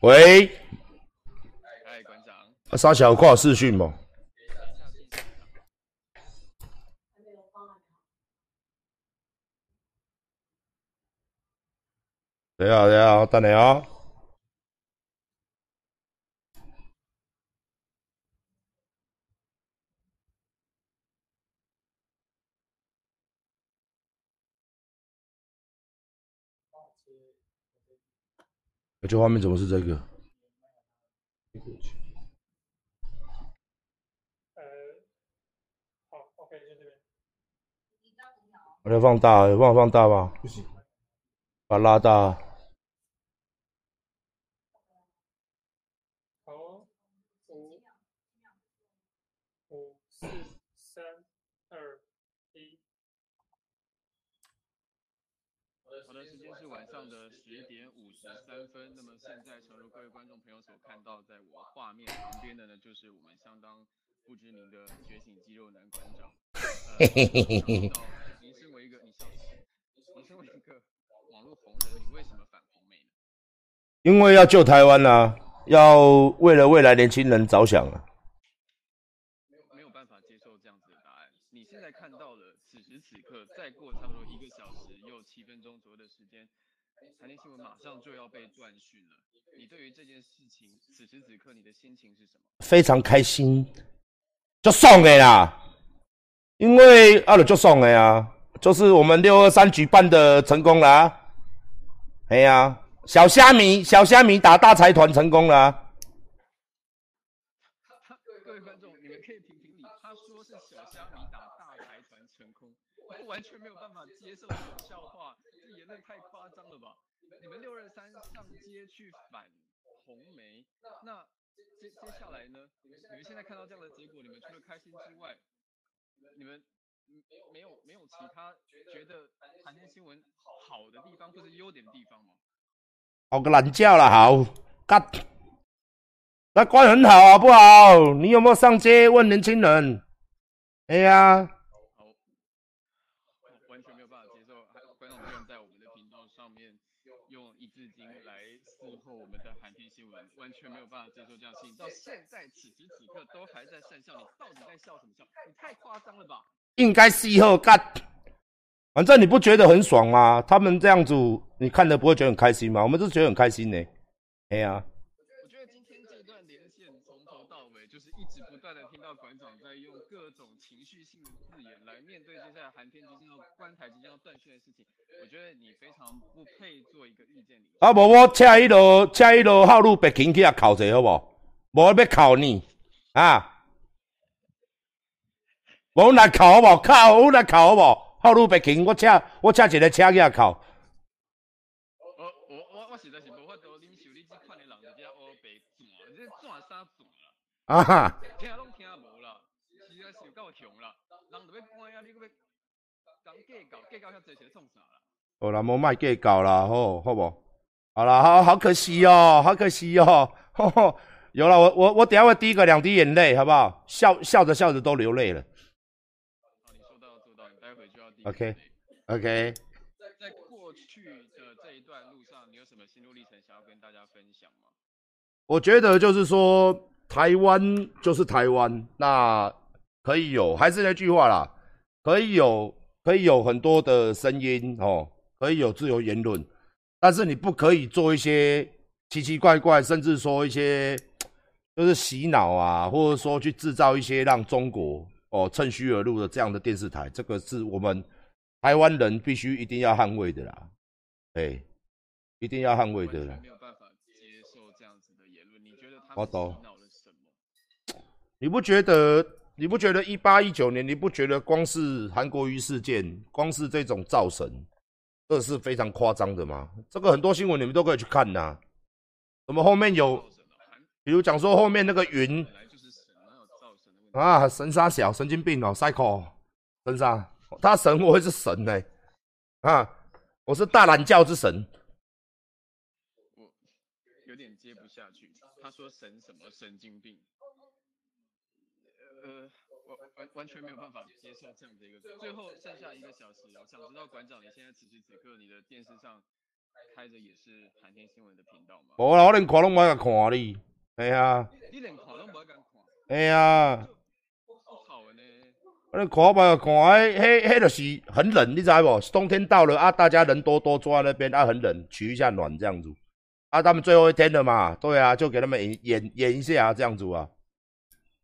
喂，哎，馆长，啊，沙小挂视讯吗？等下，等下，等下啊！这画面怎么是这个？呃，好，OK，就这边。我要放大，有办法放大吗？不行。把它拉大。好，五、五、四、三、二、一。好的，时间是晚上的十点五十三分。那么现在，诚如各位观众朋友所看到，在我画面旁边的呢，就是我们相当不知名的觉醒肌肉男馆长。嘿嘿嘿嘿嘿。您身为一个，你笑什么？您身为一个网络红人，你为什么反红媒呢？因为要救台湾啊，要为了未来年轻人着想啊。没有没有办法接受这样子的答案。你现在看到了，此时此刻，再过差不多一个小时又七分钟左右的时间，财经新闻马上就要被断讯了。你对于这件事情，此时此刻你的心情是什么？非常开心，就送的啦。因为阿鲁就送的呀，就是我们六二三举办的成功啦。哎呀，小虾米，小虾米打大财团成功了位观众，你们可以评评理。他说是小虾米打大财团成功，我完全没有办法接受这种笑话，这言论太夸张了吧？你们六二三上街去反红梅，那接接下来呢？你们现在看到这样的结果，你们除了开心之外，你们没有没有其他觉得谈天新闻好的地方或者优点的地方吗？好个懒觉了，好，干，那关很好好不好？你有没有上街问年轻人？哎呀，好，完全没有办法接受，观众朋友在我们的频道上面用一字经来伺候我们的韩天新闻，完全没有办法接受这样事情。到现在此时此刻都还在讪笑，你到底在笑什么笑？你太夸张了吧？应该是以后干，反正你不觉得很爽吗？他们这样子，你看的不会觉得很开心吗？我们是觉得很开心呢。哎呀，我觉得今天这段连线从头到尾就是一直不断的听到馆长在用各种情绪性的字眼来面对接下来寒天即将要关台、即将要断讯的事情。我觉得你非常不配做一个意见领袖。啊，无我车迄路车迄路号路北京去遐考者好无？无要考你啊！无来考好无？考我来考好无？号路北京，我车我车一个车去遐考。我我我我实在是无法度忍受你这款的人在遮乌白转，你这转啥转啦？啊哈！听拢听无啦，实在是够穷啦，人就要搬啊，你搁要讲计较，计较遐济是咧创啥啦？好啦，莫卖计较啦，好好不？好啦，好好可惜哦，好可惜哦。吼吼有了，我我我等下会滴个两滴眼泪，好不好？笑笑着笑着都流泪了。好，你说到做到，你待会就要滴 OK OK，在在过去的这一段路上，你有什么心路历程想要跟大家分享吗？我觉得就是说，台湾就是台湾，那可以有，还是那句话啦，可以有，可以有很多的声音哦，可以有自由言论，但是你不可以做一些奇奇怪怪，甚至说一些就是洗脑啊，或者说去制造一些让中国哦趁虚而入的这样的电视台，这个是我们台湾人必须一定要捍卫的啦，哎，一定要捍卫的啦有办法接受这样子的言论，你觉得他们我懂了什么？你不觉得？你不觉得一八一九年？你不觉得光是韩国瑜事件，光是这种造神，这是非常夸张的吗？这个很多新闻你们都可以去看呐、什么后面有，比如讲说后面那个云啊，神杀小，神经病哦，psycho，神杀，他神我会是神呢、啊，我是大懒教之神，我有点接不下去。他说神什么神经病？呃，我完完全没有办法接受这样的一个。最后剩下一个小时，我想知道馆长，你现在此时此刻你的电视上开着也是寒天新闻的频道吗？无啦，我连看拢无敢看你。哎呀，你连看都无敢看，哎呀。我连看无甲看，迄迄迄就是很冷，你知无？冬天到了啊，大家人多多坐在那边啊，很冷，取一下暖这样子。啊，他们最后一天了嘛，对啊，就给他们演演演一下这样子啊。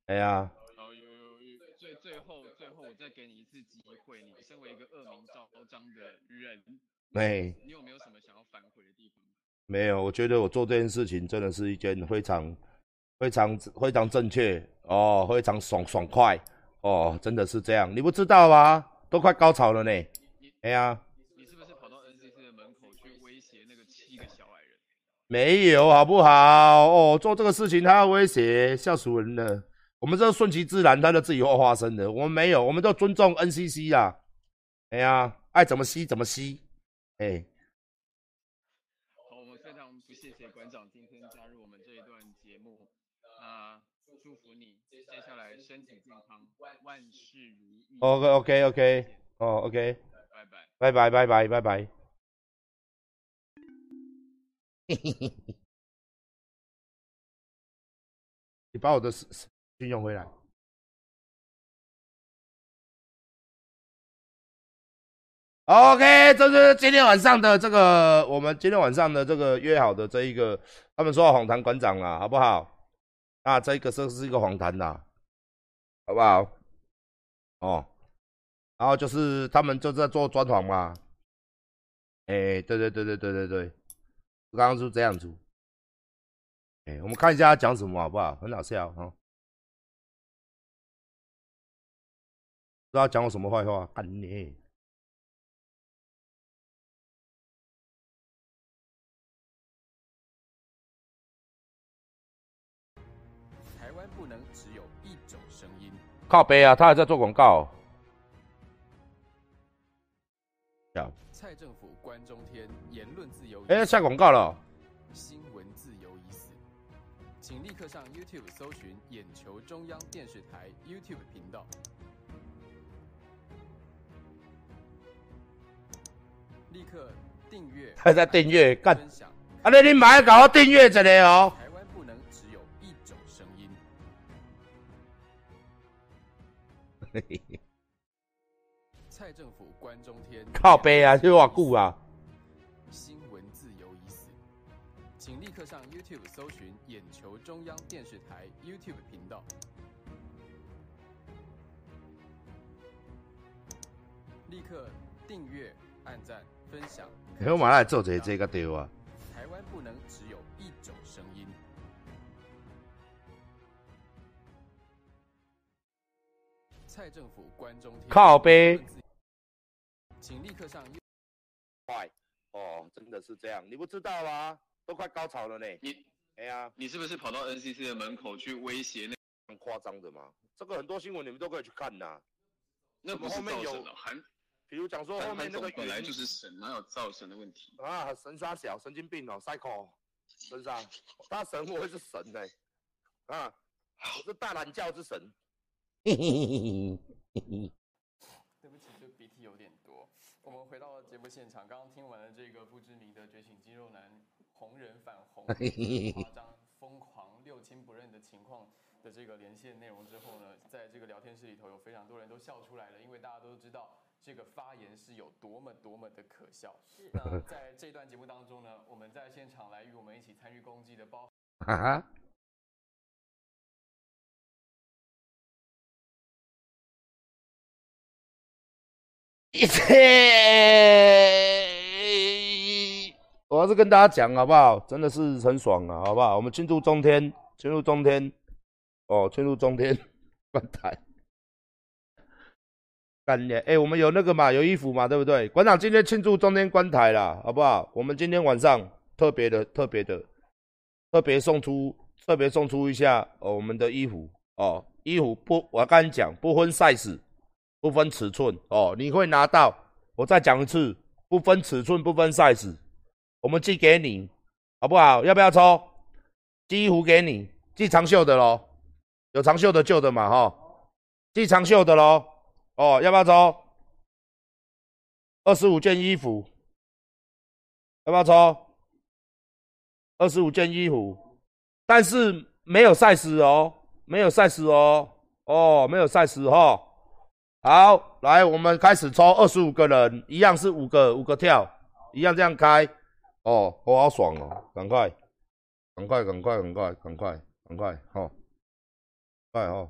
哎呀，哦，有有有，最最后最后我再给你一次机会，你身为一个恶名昭彰的人，没你有没有什么想要反悔的地方？没有，我觉得我做这件事情真的是一件非常非常非常正确哦，非常爽爽快哦，真的是这样，你不知道吗？都快高潮了呢。哎呀，你是不是跑到 NCC 的门口去威胁那个七个小矮人？没有好不好？哦，做这个事情他要威胁，笑死人了。我们这顺其自然，他就自己会发生的。我们没有，我们都尊重 NCC 啦。哎呀，爱怎么吸怎么吸。哎，好，我们非常不谢谢馆长今天加入我们这一段节目。那祝福你接下来身体健康，万事如意。OK OK OK，哦 OK，拜拜。拜拜拜拜拜拜。你把我的私私讯用回来。OK，这是今天晚上的这个，我们今天晚上的这个约好的这一个，他们说要访谈馆长啦，好不好？那这个这是一个访谈啦，好不好？哦，然后就是他们就在做专访嘛。哎，对对对对对对对，刚刚是这样子。哎，我们看一下他讲什么好不好？很好笑哈、哦。不知道讲我什么坏话，干你！靠背啊，他还在做广告。呀，蔡政府关中天，言论自由哎，死下广告了。新闻自由已死，请立刻上 YouTube 搜寻眼球中央电视台 YouTube 频道，立刻订阅，还在订阅干分享。啊，那你买搞我订阅一下哦。蔡政府关中天，靠背啊，这我顾啊。新闻自由已死，请立刻上 YouTube 搜寻眼球中央电视台 YouTube 频道，立刻订阅、按赞、分享。哎我马来做这这个对啊。台湾不能只有蔡政府关中天靠背，请立刻上快哦，真的是这样，你不知道啊？都快高潮了呢。你哎呀，你是不是跑到 NCC 的门口去威胁那？很夸张的嘛。这个很多新闻你们都可以去看呐。那不是后面有造神的，韩比如讲说后韩面那个本来就是神，哪有造神的问题？啊，神杀小，神经病哦，psycho，神杀，大神我会是神呢、啊，我是大懒觉之神。对不起，这鼻涕有点多。我们回到节目现场，刚刚听完了这个不知名的觉醒肌肉男红人反红、夸张、疯狂、六亲不认的情况的这个连线内容之后呢，在这个聊天室里头有非常多人都笑出来了，因为大家都知道这个发言是有多么多么的可笑。那在这段节目当中呢，我们在现场来与我们一起参与攻击的包。哈我要是跟大家讲好不好？真的是很爽啊，好不好？我们庆祝中天，庆祝中天，哦，庆祝中天关台。干练，哎，我们有那个嘛，有衣服嘛，对不对？馆长今天庆祝中天关台啦，好不好？我们今天晚上特别的、特别的、特别送出、特别送出一下哦，我们的衣服哦，衣服不，我刚才讲不分 size，不分尺寸哦，你会拿到。我再讲一次，不分尺寸，不分 size，我们寄给你，好不好？要不要抽？寄衣服给你，寄长袖的咯，有长袖的旧的嘛哈，寄长袖的咯。哦，要不要抽？二十五件衣服，要不要抽？二十五件衣服，但是没有 size 哦，没有 size 哦，哦，没有 size 哈。好，来，我们开始抽二十五个人，一样是五个五个跳，一样这样开。哦，我好爽哦，赶快，赶快，赶快，赶快，赶快，赶快，哈，快哈。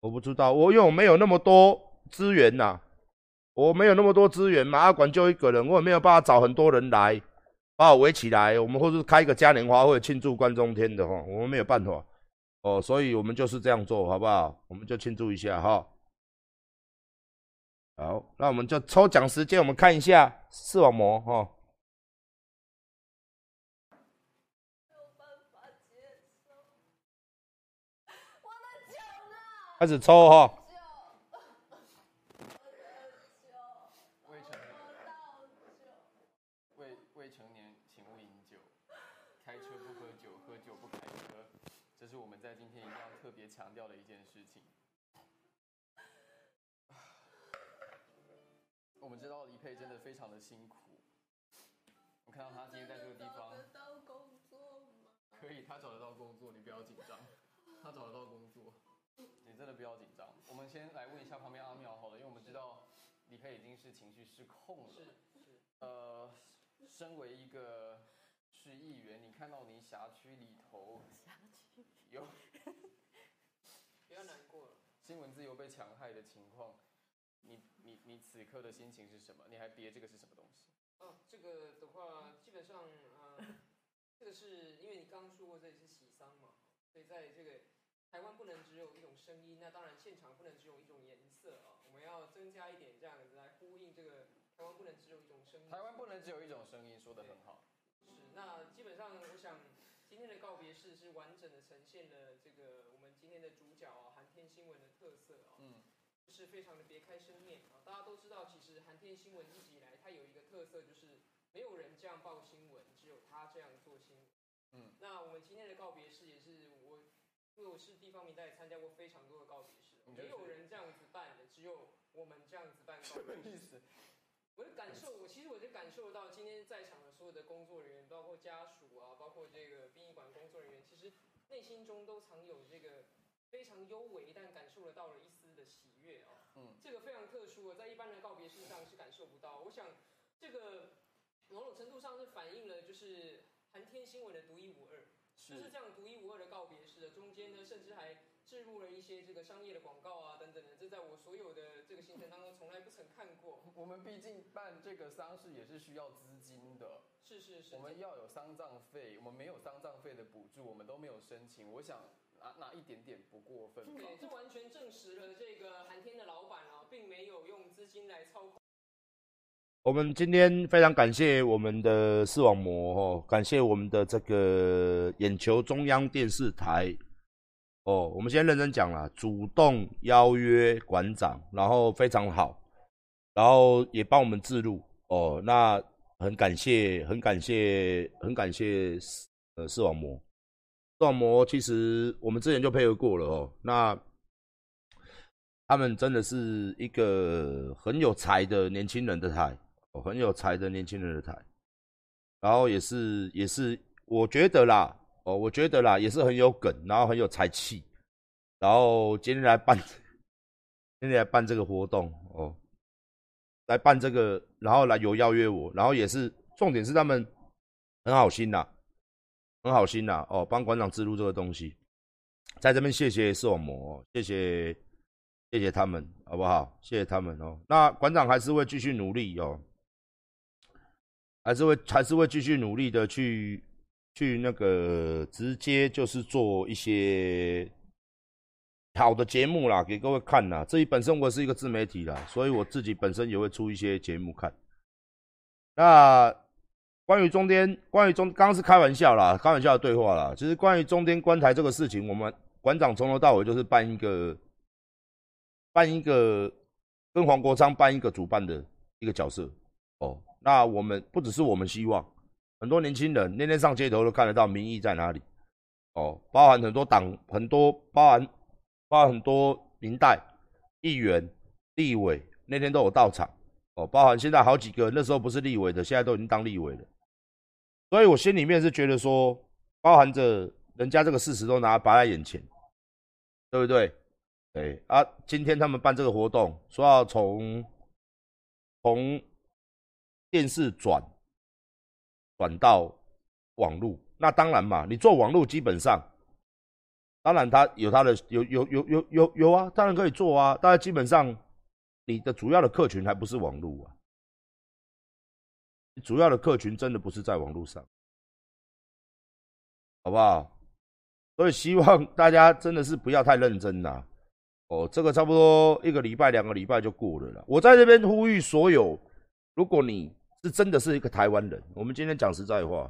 我不知道，我因为我没有那么多资源呐，我没有那么多资源，嘛阿管就一个人，我也没有办法找很多人来把我围起来，我们或是开一个嘉年华会庆祝关中天的哈，我们没有办法哦，所以我们就是这样做好不好？我们就庆祝一下哈。好，那我们就抽奖时间，我们看一下视网膜哈。开始抽哈。未成未未成年请勿饮酒，开车不喝酒，喝酒不开车，这是我们在今天一定要特别强调的一件事情。我们知道李佩真的非常的辛苦，我看到他今天在这个地方，可以，他找得到工作，你不要紧张，他找得到工作。你真的不要紧张。我们先来问一下旁边阿妙好了，因为我们知道李佩已经是情绪失控了。是是。呃，身为一个市议员，你看到你辖区里头辖区有 不要难过了，新闻自由被强害的情况，你你你此刻的心情是什么？你还憋这个是什么东西？哦，这个的话，基本上呃，这个是因为你刚刚说过这里是喜丧嘛，所以在这个。台湾不能只有一种声音，那当然现场不能只有一种颜色啊，要增加一点这样子来呼应这个台湾不能只有一种声音。台湾不能只有一种声音，说的很好。是，那基本上我想今天的告别式是完整的呈现了这个我们今天的主角啊，寒天新闻的特色啊，嗯，是非常的别开生面啊。大家都知道，其实寒天新闻一直以来它有一个特色，就是没有人这样报新闻，只有他这样做新闻。嗯，那我们今天的告别式也是我。因为我是地方民代，参加过非常多的告别式，没有人这样子办的，只有我们这样子办告别式。我的感受，我其实我就感受到今天在场的所有的工作人员，包括家属啊，包括这个殡仪馆工作人员，其实内心中都藏有这个非常幽微，但感受得到了一丝的喜悦啊。嗯，这个非常特殊，在一般的告别式上是感受不到。我想，这个某种程度上是反映了就是寒天新闻的独一无二。就是这样独一无二的告别式的，中间呢，甚至还置入了一些这个商业的广告啊等等的，这在我所有的这个行程当中从来不曾看过。我们毕竟办这个丧事也是需要资金的，是是是，我们要有丧葬费，我们没有丧葬费的补助，我们都没有申请。我想拿拿一点点不过分。对，这完全证实了这个寒天的老板啊，并没有用资金来操控。我们今天非常感谢我们的视网膜哦，感谢我们的这个眼球中央电视台哦。我们先认真讲了，主动邀约馆长，然后非常好，然后也帮我们自录哦。那很感谢，很感谢，很感谢呃视网膜。视网膜其实我们之前就配合过了哦。那他们真的是一个很有才的年轻人的台。很有才的年轻人的台，然后也是也是，我觉得啦，哦，我觉得啦，也是很有梗，然后很有才气，然后今天来办，今天来办这个活动哦，来办这个，然后来有邀约我，然后也是重点是他们很好心呐，很好心呐，哦，帮馆长植入这个东西，在这边谢谢视网膜，谢谢谢谢他们，好不好？谢谢他们哦，那馆长还是会继续努力哦。还是会还是会继续努力的去去那个直接就是做一些好的节目啦，给各位看啦。自己本身我是一个自媒体啦，所以我自己本身也会出一些节目看。那关于中间，关于中刚刚是开玩笑啦，开玩笑的对话啦。其实关于中间观台这个事情，我们馆长从头到尾就是办一个办一个跟黄国昌办一个主办的一个角色哦。那我们不只是我们希望，很多年轻人那天上街头都看得到民意在哪里，哦，包含很多党，很多包含包含很多民代议员、立委那天都有到场，哦，包含现在好几个那时候不是立委的，现在都已经当立委了。所以我心里面是觉得说，包含着人家这个事实都拿摆在眼前，对不对？对啊，今天他们办这个活动，说要从从电视转转到网络，那当然嘛，你做网络基本上，当然他有他的有有有有有有啊，当然可以做啊，但是基本上你的主要的客群还不是网络啊，主要的客群真的不是在网络上，好不好？所以希望大家真的是不要太认真啦。哦，这个差不多一个礼拜、两个礼拜就过了啦。我在这边呼吁所有，如果你是真的是一个台湾人，我们今天讲实在话，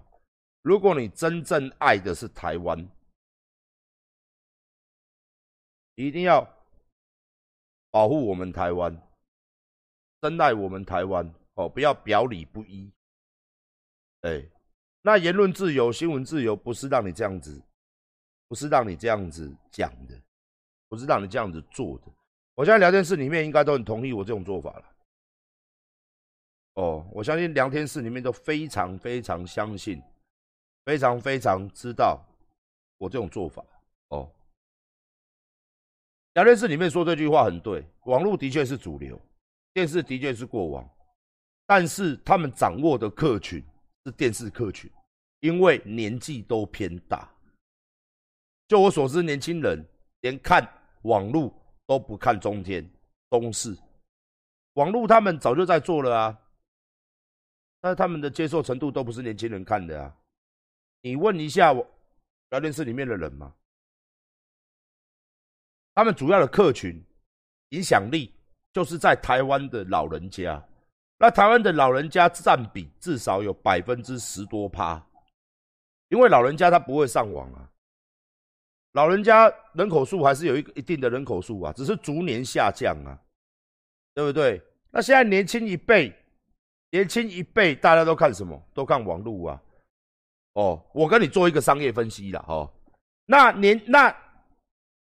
如果你真正爱的是台湾，一定要保护我们台湾，珍爱我们台湾哦，不要表里不一。哎，那言论自由、新闻自由不是让你这样子，不是让你这样子讲的。不是让你这样子做的。我现在聊天室里面应该都很同意我这种做法了。哦，我相信聊天室里面都非常非常相信，非常非常知道我这种做法。哦，聊天室里面说这句话很对，网络的确是主流，电视的确是过往，但是他们掌握的客群是电视客群，因为年纪都偏大。就我所知，年轻人连看。网络都不看中天、中视，网络他们早就在做了啊，那他们的接受程度都不是年轻人看的啊。你问一下我聊天室里面的人嘛，他们主要的客群影响力就是在台湾的老人家，那台湾的老人家占比至少有百分之十多趴，因为老人家他不会上网啊。老人家人口数还是有一一定的人口数啊，只是逐年下降啊，对不对？那现在年轻一辈，年轻一辈大家都看什么？都看网络啊。哦，我跟你做一个商业分析了哦。那年那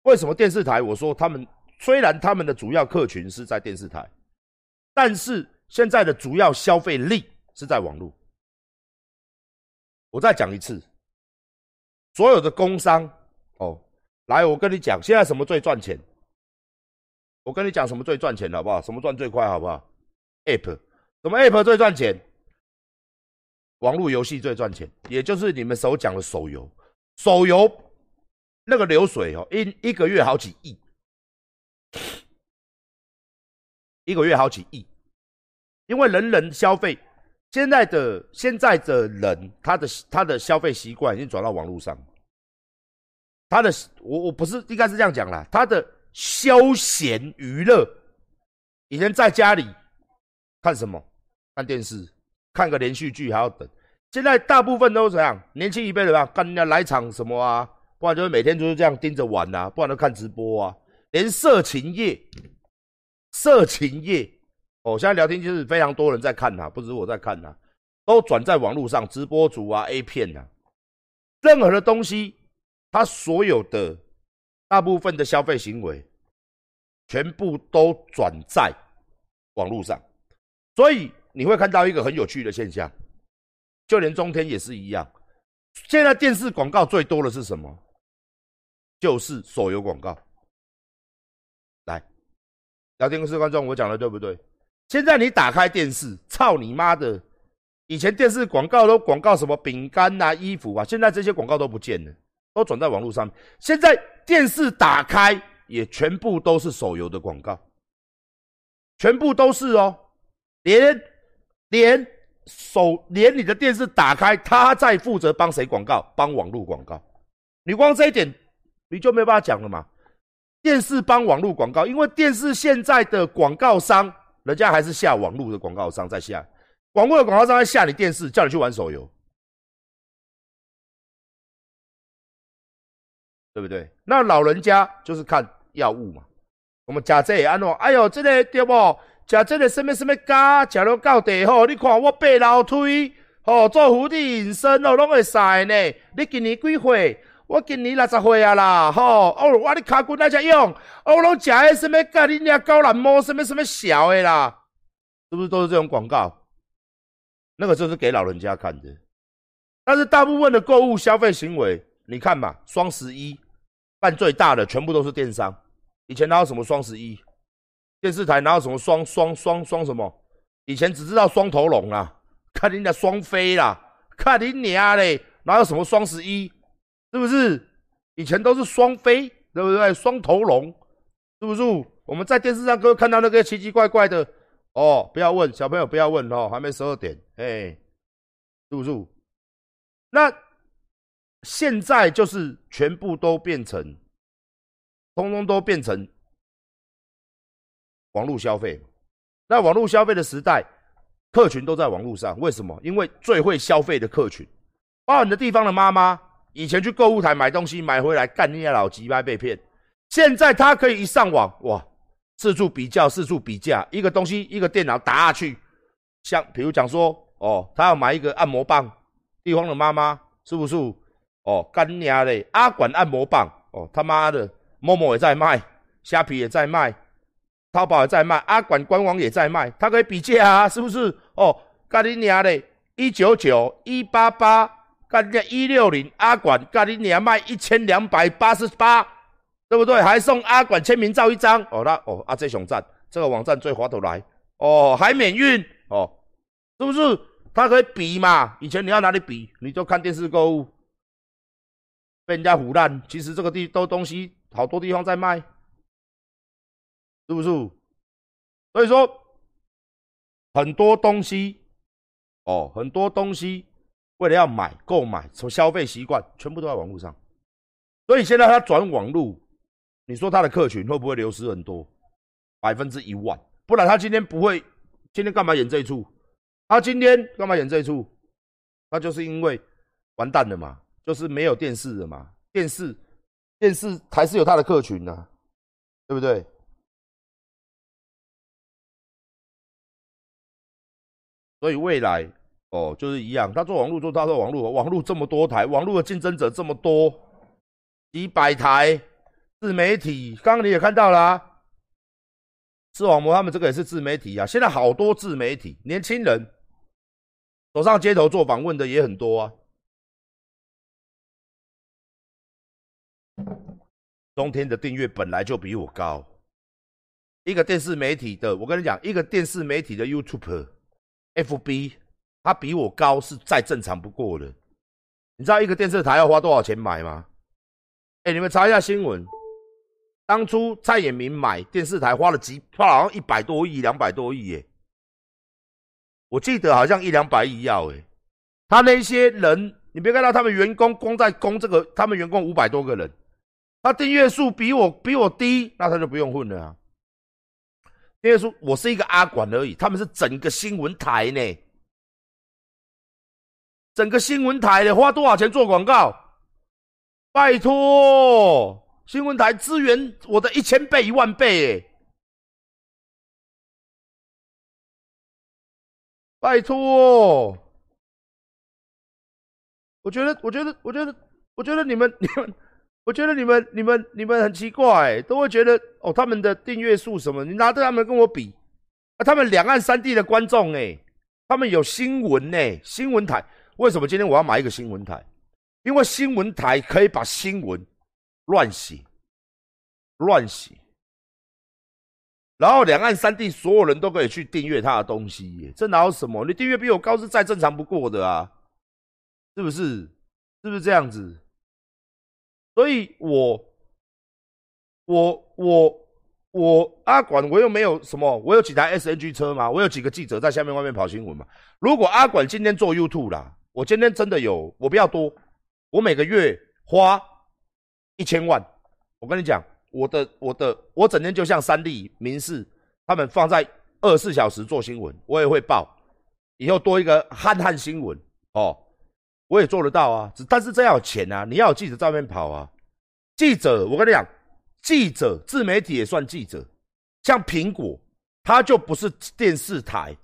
为什么电视台？我说他们虽然他们的主要客群是在电视台，但是现在的主要消费力是在网络。我再讲一次，所有的工商。哦，来，我跟你讲，现在什么最赚钱？我跟你讲，什么最赚钱，好不好？什么赚最快，好不好？App，什么 App 最赚钱？网络游戏最赚钱，也就是你们所讲的手游。手游那个流水哦，一一个月好几亿，一个月好几亿，因为人人消费，现在的现在的人，他的他的消费习惯已经转到网络上。他的我我不是应该是这样讲啦，他的休闲娱乐，以前在家里看什么？看电视，看个连续剧还要等。现在大部分都是怎样？年轻一辈的吧，跟人家来场什么啊？不然就是每天就是这样盯着玩啊，不然都看直播啊。连色情业，色情业哦，现在聊天就是非常多人在看呐，不止我在看呐，都转在网络上，直播主啊，A 片呐，任何的东西。他所有的大部分的消费行为，全部都转在网络上，所以你会看到一个很有趣的现象，就连中天也是一样。现在电视广告最多的是什么？就是手游广告。来，聊天室观众，我讲的对不对？现在你打开电视，操你妈的！以前电视广告都广告什么饼干啊、衣服啊，现在这些广告都不见了。都转在网络上，现在电视打开也全部都是手游的广告，全部都是哦，连连手连你的电视打开，他在负责帮谁广告？帮网络广告。你光这一点你就没办法讲了嘛？电视帮网络广告，因为电视现在的广告商，人家还是下网络的广告商在下，网络的广告商在下你电视，叫你去玩手游。对不对？那老人家就是看药物嘛。我们食这安怎？哎呦，这个对不？食这个什么什么胶，食了到地吼。你看我背楼梯，吼做伏地隐身哦，拢会使呢。你今年几岁？我今年六十岁啊啦，吼。哦，我的脚骨那只用，哦，拢食的什么？甲你俩高兰毛什么什么小的啦，是不是都是这种广告？那个就是给老人家看的。但是大部分的购物消费行为，你看嘛，双十一办最大的全部都是电商。以前哪有什么双十一？电视台哪有什么双双双双什么？以前只知道双头龙啊，看人家双飞啦，看你娘嘞，哪有什么双十一？是不是？以前都是双飞，对不对？双头龙，是不是？我们在电视上都看到那个奇奇怪怪的哦，不要问小朋友，不要问哦，还没十二点，哎，是不是？那现在就是全部都变成，通通都变成网络消费。那网络消费的时代，客群都在网络上，为什么？因为最会消费的客群，包含的地方的妈妈，以前去购物台买东西，买回来干那些老鸡巴被骗，现在他可以一上网，哇，四处比较，四处比价，一个东西一个电脑打下去，像比如讲说，哦，他要买一个按摩棒。地方的妈妈是不是？哦，干娘嘞，阿管按摩棒哦，他妈的，某某也在卖，虾皮也在卖，淘宝也在卖，阿管官网也在卖，他可以比价啊，是不是？哦，干你娘嘞，一九九一八八，干你一六零，阿管干你娘卖一千两百八十八，对不对？还送阿管签名照一张哦，那哦阿这熊站这个网站最划得来哦，还免运哦，是不是？他可以比嘛？以前你要哪里比？你就看电视购物，被人家唬烂。其实这个地都东西好多地方在卖，是不是？所以说很多东西哦，很多东西为了要买购买，从消费习惯全部都在网络上。所以现在他转网络，你说他的客群会不会流失很多？百分之一万，不然他今天不会，今天干嘛演这一出？他今天干嘛演这一出？那就是因为完蛋了嘛，就是没有电视了嘛。电视，电视还是有他的客群呐，对不对？所以未来哦，就是一样。他做网络，做他做网络，网络这么多台，网络的竞争者这么多，几百台自媒体。刚刚你也看到了。视网膜他们这个也是自媒体啊，现在好多自媒体，年轻人走上街头做访问的也很多啊。冬天的订阅本来就比我高，一个电视媒体的，我跟你讲，一个电视媒体的 YouTube、FB，它比我高是再正常不过的。你知道一个电视台要花多少钱买吗？哎，你们查一下新闻。当初蔡衍明买电视台花了几，花好像一百多亿、两百多亿耶。我记得好像一两百亿要诶。他那些人，你别看到他们员工光在供这个，他们员工五百多个人，他订阅数比我比我低，那他就不用混了啊。订阅数，我是一个阿管而已，他们是整个新闻台呢，整个新闻台的花多少钱做广告？拜托。新闻台支援我的一千倍一万倍，哎，拜托！我觉得，我觉得，我觉得，我觉得你们，你们，我觉得你们，你们，你们很奇怪，都会觉得哦，他们的订阅数什么，你拿着他们跟我比，啊，他们两岸三地的观众，哎，他们有新闻呢，新闻台，为什么今天我要买一个新闻台？因为新闻台可以把新闻。乱写，乱写，然后两岸三地所有人都可以去订阅他的东西，这哪有什么？你订阅比我高是再正常不过的啊，是不是？是不是这样子？所以，我，我，我，我阿管，我又没有什么，我有几台 SNG 车嘛，我有几个记者在下面外面跑新闻嘛。如果阿管今天做 YouTube 啦，我今天真的有，我比较多，我每个月花。一千万，我跟你讲，我的我的我整天就像三立、民视他们放在二十四小时做新闻，我也会报。以后多一个汉汉新闻哦，我也做得到啊。只但是这要有钱啊，你要有记者在外面跑啊。记者，我跟你讲，记者自媒体也算记者。像苹果，它就不是电视台，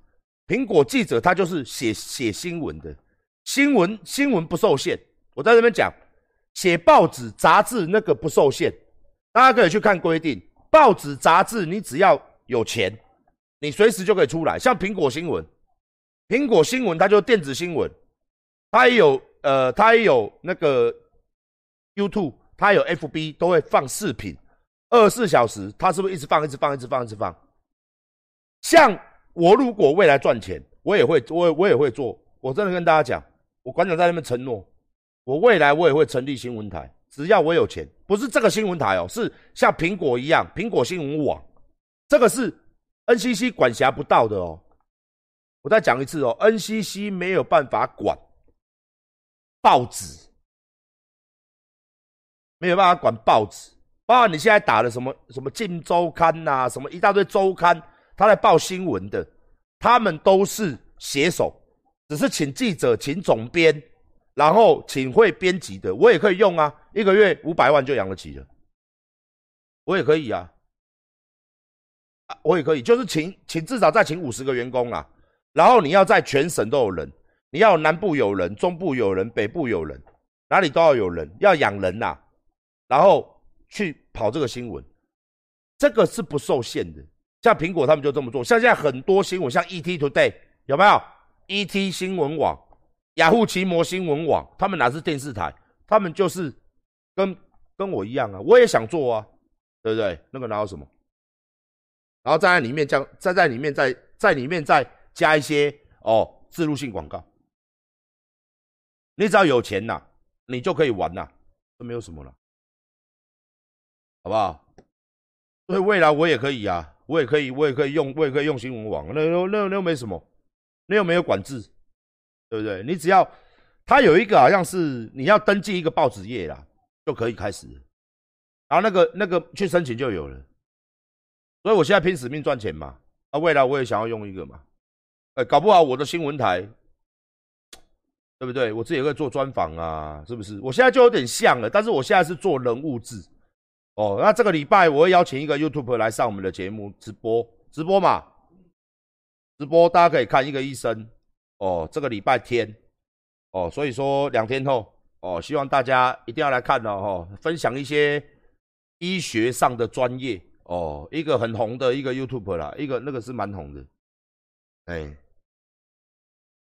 苹果记者他就是写写新闻的，新闻新闻不受限。我在这边讲。写报纸、杂志那个不受限，大家可以去看规定。报纸、杂志，你只要有钱，你随时就可以出来。像苹果新闻，苹果新闻它就电子新闻，它也有呃，它也有那个 YouTube，它有 FB 都会放视频，二十四小时，它是不是一直放，一直放，一直放，一直放？像我如果未来赚钱，我也会，我我也会做。我真的跟大家讲，我馆长在那边承诺，我未来我也会成立新闻台，只要我有钱，不是这个新闻台哦，是像苹果一样，苹果新闻网，这个是 NCC 管辖不到的哦。我再讲一次哦，NCC 没有办法管报纸，没有办法管报纸，包括你现在打的什么什么《镜周刊》呐，什么一大堆周刊，他来报新闻的，他们都是写手。只是请记者，请总编，然后请会编辑的，我也可以用啊，一个月五百万就养得起了，我也可以啊，我也可以，就是请请至少再请五十个员工啊，然后你要在全省都有人，你要南部有人，中部有人，北部有人，哪里都要有人，要养人呐，然后去跑这个新闻，这个是不受限的，像苹果他们就这么做，像现在很多新闻，像 ET Today 有没有？ET 新闻网、雅虎奇摩新闻网，他们哪是电视台？他们就是跟跟我一样啊，我也想做啊，对不对？那个哪有什么？然后再在里面将再在里面再在里面再加一些哦，自录性广告。你只要有钱呐，你就可以玩呐，都没有什么了，好不好？所以未来我也可以啊，我也可以，我也可以用，我也可以用新闻网，那那那又没什么。那又没有管制，对不对？你只要他有一个好像是你要登记一个报纸业啦，就可以开始，然后那个那个去申请就有了。所以我现在拼死命赚钱嘛，啊，未来我也想要用一个嘛，哎，搞不好我的新闻台，对不对？我自己也会做专访啊，是不是？我现在就有点像了，但是我现在是做人物志。哦，那这个礼拜我会邀请一个 YouTube 来上我们的节目直播，直播嘛。直播大家可以看一个医生哦，这个礼拜天哦，所以说两天后哦，希望大家一定要来看了哦，分享一些医学上的专业哦，一个很红的一个 YouTube 啦，一个那个是蛮红的，哎，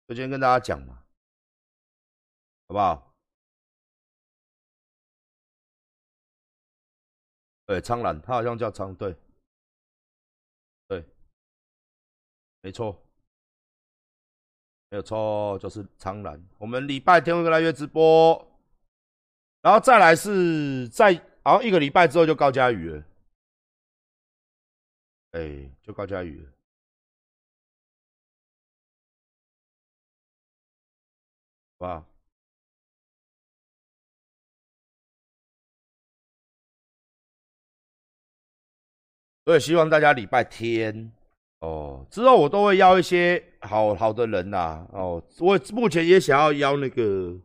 就今天跟大家讲嘛，好不好？对，苍兰，他好像叫苍，对。对没错，没有错，就是苍兰。我们礼拜天会跟他约直播，然后再来是在好像一个礼拜之后就高佳宇了，哎，就高佳宇了，好所以希望大家礼拜天。哦，之后我都会邀一些好好的人呐。哦，我目前也想要邀那个，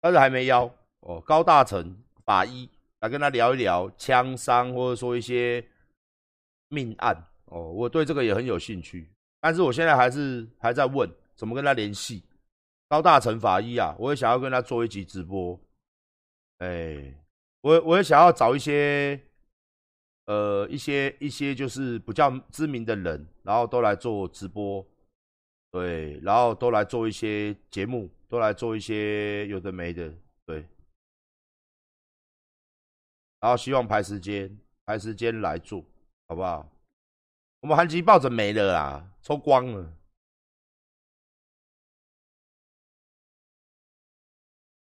但是还没邀。哦，高大成法医来跟他聊一聊枪伤，或者说一些命案。哦，我对这个也很有兴趣，但是我现在还是还在问怎么跟他联系。高大成法医啊，我也想要跟他做一集直播。哎，我我也想要找一些。呃，一些一些就是比较知名的人，然后都来做直播，对，然后都来做一些节目，都来做一些有的没的，对，然后希望排时间，排时间来做，好不好？我们韩吉抱枕没了啦，抽光了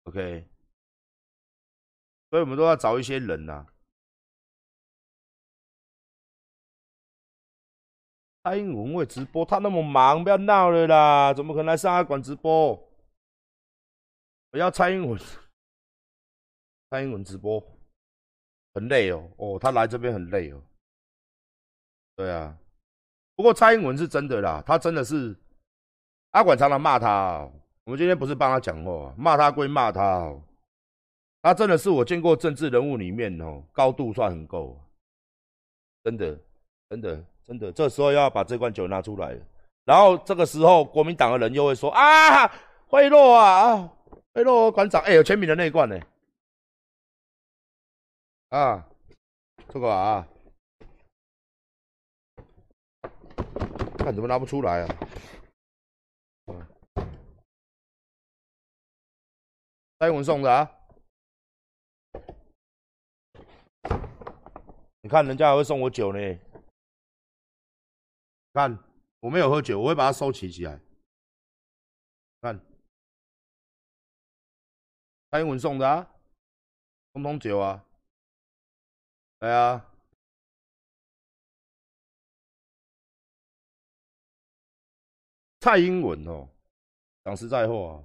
，OK，所以我们都要找一些人呐。蔡英文会直播，他那么忙，不要闹了啦！怎么可能来上海馆直播？我要蔡英文，蔡英文直播很累哦，哦，他来这边很累哦。对啊，不过蔡英文是真的啦，他真的是阿管常常骂他哦。我们今天不是帮他讲话，骂他归骂他哦，他真的是我见过政治人物里面哦，高度算很够，真的，真的。真的，这时候要把这罐酒拿出来，然后这个时候国民党的人又会说啊，贿赂啊啊，贿赂馆长，哎，有签名的那一罐呢？啊，这个啊，看怎么拿不出来啊？嗯，蔡文送的啊。你看人家还会送我酒呢。看我没有喝酒，我会把它收起起来。看蔡英文送的啊，通通酒啊。来啊！蔡英文哦，讲实在话，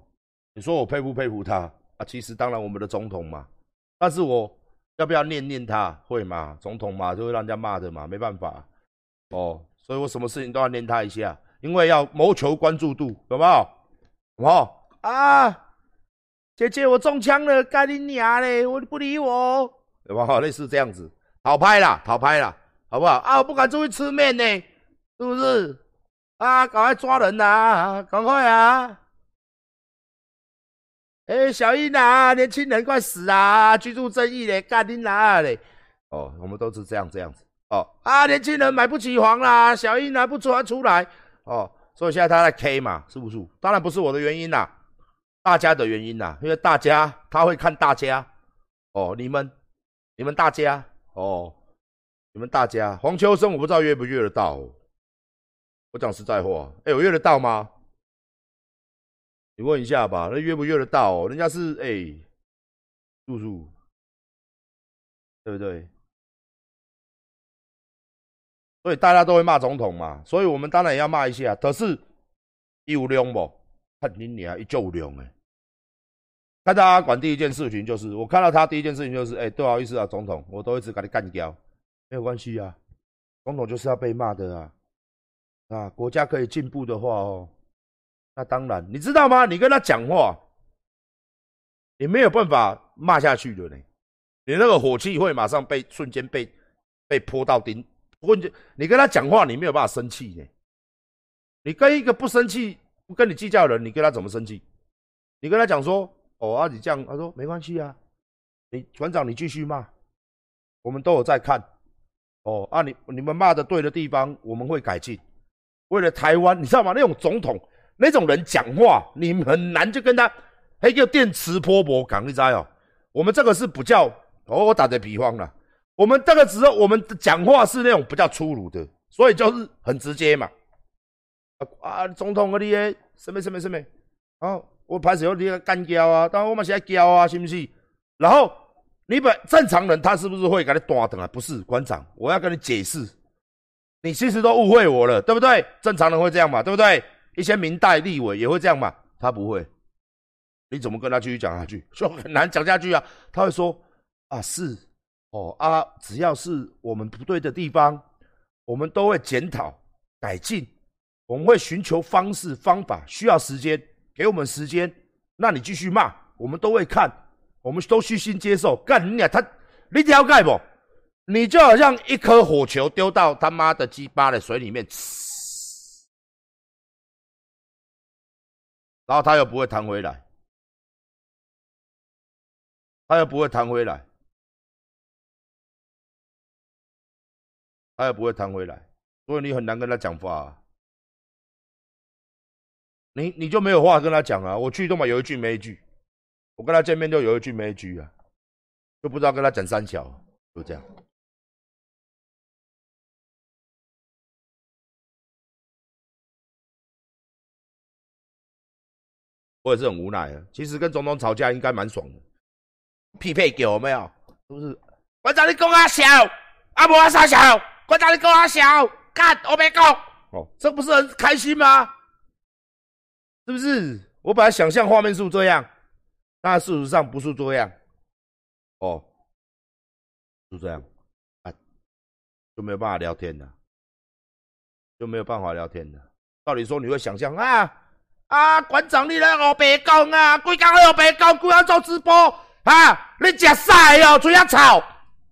你说我佩不佩服他啊？其实当然我们的总统嘛，但是我要不要念念他？会吗？总统嘛，就会让人家骂的嘛，没办法哦，所以我什么事情都要念他一下，因为要谋求关注度，有没有？有啊，姐姐我中枪了，干你娘嘞！我不理我，有没有？类似这样子，讨拍啦，讨拍啦，好不好？啊，我不敢出去吃面呢，是不是？啊！赶快抓人呐！赶快啊！哎，小英啊，年轻人快死啊！居住正义嘞，干你哪嘞？哦，我们都是这样这样子哦。啊，年轻人买不起房啦，小英啊不出出来哦。所以现在他在 K 嘛，是不是？当然不是我的原因啦，大家的原因啦，因为大家他会看大家哦。你们，你们大家哦，你们大家黄秋生，我不知道约不约得到。我讲实在话，哎，我约得到吗？你问一下吧，那约不约得到？人家是哎，叔叔，对不对？所以大家都会骂总统嘛，所以我们当然也要骂一下。可是有用不？看你你啊，一就有用哎。看大家管第一件事情就是，我看到他第一件事情就是，哎，不好意思啊，总统，我都一直跟你干掉，没有关系啊，总统就是要被骂的啊。啊，国家可以进步的话哦，那当然，你知道吗？你跟他讲话，你没有办法骂下去的呢，你那个火气会马上被瞬间被被泼到顶。或者你跟他讲话，你没有办法生气呢。你跟一个不生气、不跟你计较的人，你跟他怎么生气？你跟他讲说：“哦啊，你这样。”他说：“没关系啊，你团长你继续骂，我们都有在看。哦啊，你你们骂的对的地方，我们会改进。”为了台湾，你知道吗？那种总统那种人讲话，你很难就跟他，还叫电磁波波讲，你知道？我们这个是不叫，哦，我打个比方啦，我们这个时候我们讲话是那种比较粗鲁的，所以就是很直接嘛。啊，总统嗰啲，什么什么什么，啊，我拍始有啲干叫啊，但我们现在叫啊，是不是？然后你把正常人他是不是会给你端等啊？不是，馆长，我要跟你解释。你其实都误会我了，对不对？正常人会这样嘛，对不对？一些明代立委也会这样嘛，他不会。你怎么跟他继续讲下去？说很难讲下去啊。他会说啊，是哦啊，只要是我们不对的地方，我们都会检讨改进，我们会寻求方式方法，需要时间，给我们时间。那你继续骂，我们都会看，我们都虚心接受。干你俩他，你了解不？你就好像一颗火球丢到他妈的鸡巴的水里面，然后他又不会弹回来，他又不会弹回来，他也不会弹回来，所以你很难跟他讲话，你你就没有话跟他讲啊！我去都嘛有一句没一句，我跟他见面就有一句没一句啊，就不知道跟他讲三桥，就这样。我也是很无奈啊。其实跟总统吵架应该蛮爽的，匹配给我没有？是不是？我找你讲啊小，阿伯阿三小？馆长你讲啊小，干我没讲。哦，这不是很开心吗？是不是？我本来想象画面是这样，但事实上不是这样。哦，是这样，啊，就没有办法聊天了，就没有办法聊天了。照理说你会想象啊。啊，馆长，你来我白讲啊？规工咧胡白讲，规工做直播啊？你食屎哦，嘴遐臭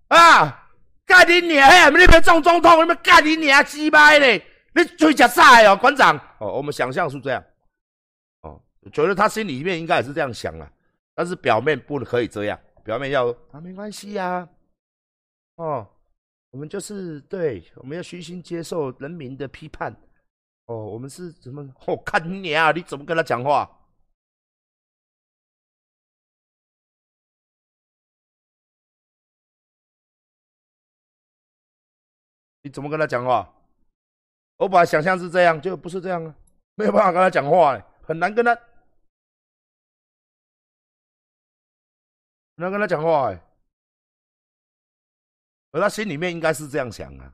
啊！干你娘！嘿，你别中总统，你别干你娘鸡掰嘞！你嘴食屎哦，馆长。哦，我们想象是这样。哦，觉得他心里面应该也是这样想啊，但是表面不可以这样，表面要啊，没关系呀。哦，我们就是对，我们要虚心接受人民的批判。哦，我们是怎么？我、哦、看你啊，你怎么跟他讲话？你怎么跟他讲话？我本来想象是这样，就不是这样啊，没有办法跟他讲话、欸，很难跟他，很难跟他讲话、欸，而他心里面应该是这样想啊，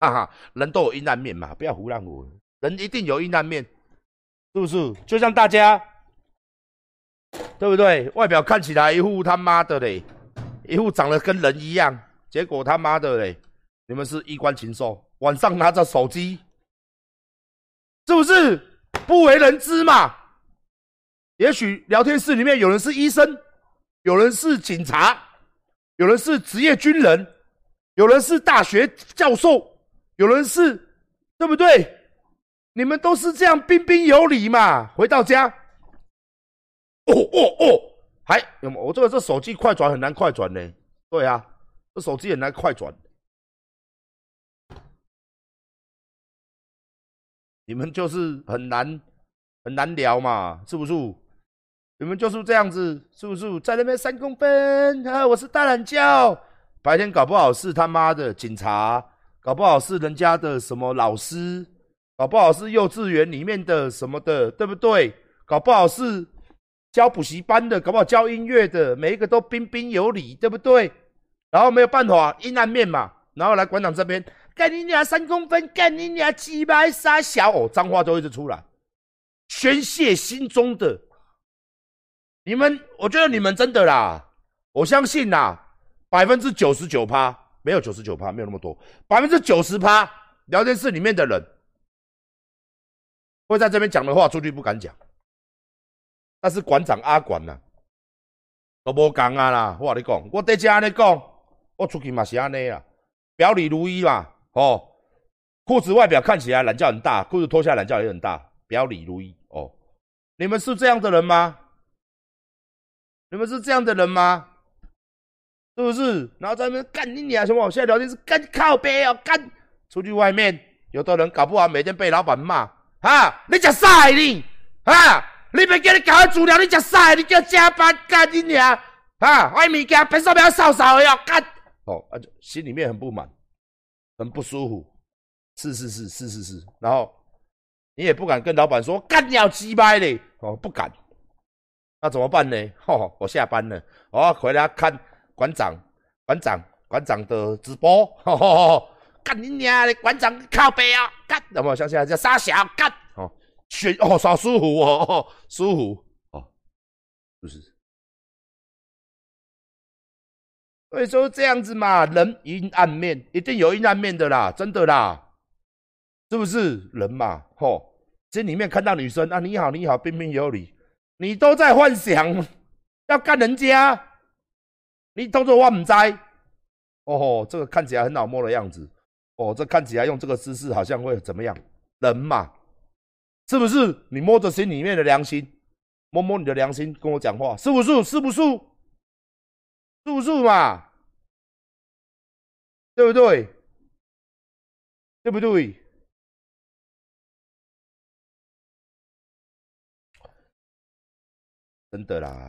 哈哈，人都有阴暗面嘛，不要胡乱我，人一定有阴暗面，是不是？就像大家，对不对？外表看起来一副他妈的嘞，一副长得跟人一样，结果他妈的嘞。你们是衣冠禽兽，晚上拿着手机，是不是不为人知嘛？也许聊天室里面有人是医生，有人是警察，有人是职业军人，有人是大学教授，有人是，对不对？你们都是这样彬彬有礼嘛？回到家，哦哦哦，还有我这个这手机快转很难快转呢。对啊，这手机很难快转。你们就是很难很难聊嘛，是不是？你们就是这样子，是不是？在那边三公分啊，我是大懒觉。白天搞不好是他妈的警察，搞不好是人家的什么老师，搞不好是幼稚园里面的什么的，对不对？搞不好是教补习班的，搞不好教音乐的，每一个都彬彬有礼，对不对？然后没有办法，阴暗面嘛，然后来馆长这边。干你娘三公分，干你娘鸡巴傻小哦，脏话都一直出来，宣泄心中的。你们，我觉得你们真的啦，我相信啦，百分之九十九趴没有九十九趴，没有那么多，百分之九十趴聊天室里面的人会在这边讲的话，出去不敢讲。但是馆长阿管呐，都无讲啊啦，我跟你讲，我在家安尼讲，我出去嘛是安尼啊，表里如一嘛。哦，裤子外表看起来懒觉很大，裤子脱下来懒觉也很大，表里如一哦。你们是这样的人吗？你们是这样的人吗？是不是？然后在那边干你娘什么？现在聊天是干靠背哦，干出去外面，有的人搞不好每天被老板骂啊！你食啥你啊？你别叫你搞资料，你食啥？你叫加班干你娘啊！外物件凭什么要少少的哦干？哦，啊，心里面很不满。很不舒服，是是是是是是，然后你也不敢跟老板说干掉鸡掰嘞，哦不敢，那怎么办呢？哦，我下班了，我回来看馆长馆长馆长的直播，吼吼吼，干你娘的馆长靠背啊，干，有没有想起来叫沙小干？哦，选哦，好舒服哦，舒服。哦，是不是？所以说这样子嘛，人阴暗面一定有阴暗面的啦，真的啦，是不是人嘛？吼，心里面看到女生啊，你好你好，彬彬有礼，你都在幻想 要干人家，你当做我唔知，哦吼，这个看起来很老摸的样子，哦，这看起来用这个姿势好像会怎么样？人嘛，是不是？你摸着心里面的良心，摸摸你的良心，跟我讲话，是不是？是不是？住宿嘛？对不对？对不对？真的啦。